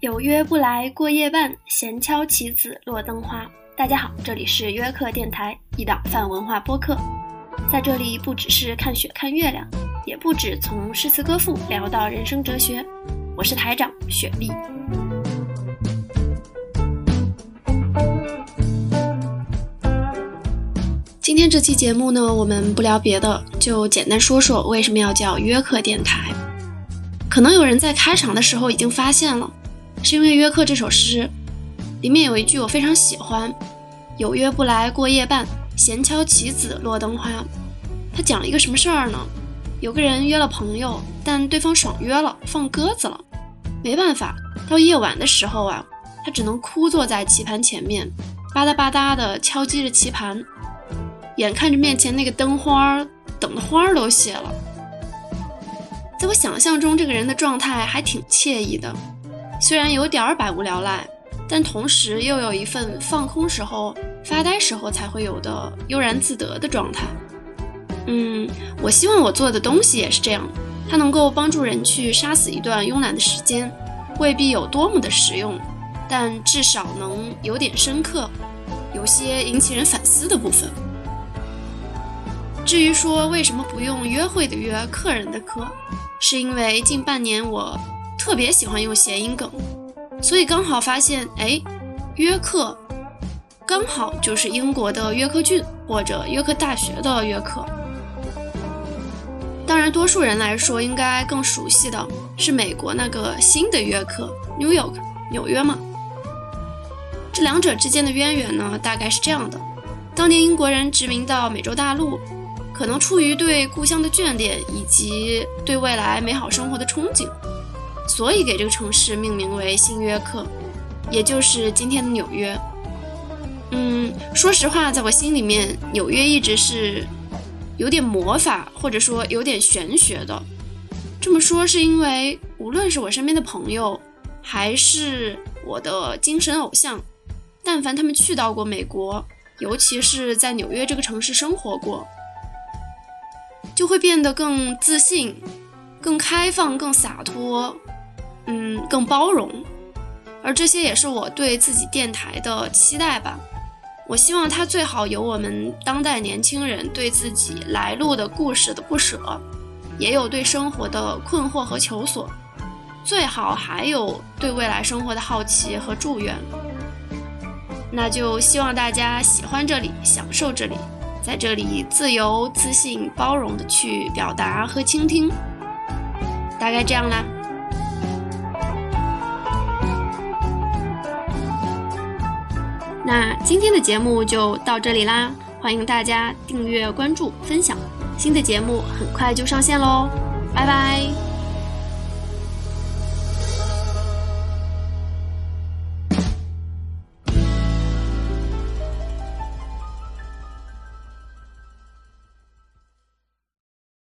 有约不来过夜半，闲敲棋子落灯花。大家好，这里是约克电台，一档泛文化播客。在这里，不只是看雪看月亮，也不止从诗词歌赋聊到人生哲学。我是台长雪莉。今天这期节目呢，我们不聊别的，就简单说说为什么要叫约克电台。可能有人在开场的时候已经发现了。是因为《约克》这首诗里面有一句我非常喜欢：“有约不来过夜半，闲敲棋子落灯花。”他讲了一个什么事儿呢？有个人约了朋友，但对方爽约了，放鸽子了。没办法，到夜晚的时候啊，他只能枯坐在棋盘前面，吧嗒吧嗒地敲击着棋盘，眼看着面前那个灯花，等的花都谢了。在我想象中，这个人的状态还挺惬意的。虽然有点儿百无聊赖，但同时又有一份放空时候、发呆时候才会有的悠然自得的状态。嗯，我希望我做的东西也是这样，它能够帮助人去杀死一段慵懒的时间，未必有多么的实用，但至少能有点深刻，有些引起人反思的部分。至于说为什么不用约会的约、客人的客，是因为近半年我。特别喜欢用谐音梗，所以刚好发现，哎，约克刚好就是英国的约克郡或者约克大学的约克。当然，多数人来说应该更熟悉的是美国那个新的约克 （New York，纽约）嘛。这两者之间的渊源呢，大概是这样的：当年英国人殖民到美洲大陆，可能出于对故乡的眷恋以及对未来美好生活的憧憬。所以给这个城市命名为新约克，也就是今天的纽约。嗯，说实话，在我心里面，纽约一直是有点魔法，或者说有点玄学的。这么说是因为，无论是我身边的朋友，还是我的精神偶像，但凡他们去到过美国，尤其是在纽约这个城市生活过，就会变得更自信、更开放、更洒脱。嗯，更包容，而这些也是我对自己电台的期待吧。我希望它最好有我们当代年轻人对自己来路的故事的不舍，也有对生活的困惑和求索，最好还有对未来生活的好奇和祝愿。那就希望大家喜欢这里，享受这里，在这里自由、自信、包容的去表达和倾听。大概这样啦。那今天的节目就到这里啦，欢迎大家订阅、关注、分享，新的节目很快就上线喽，拜拜。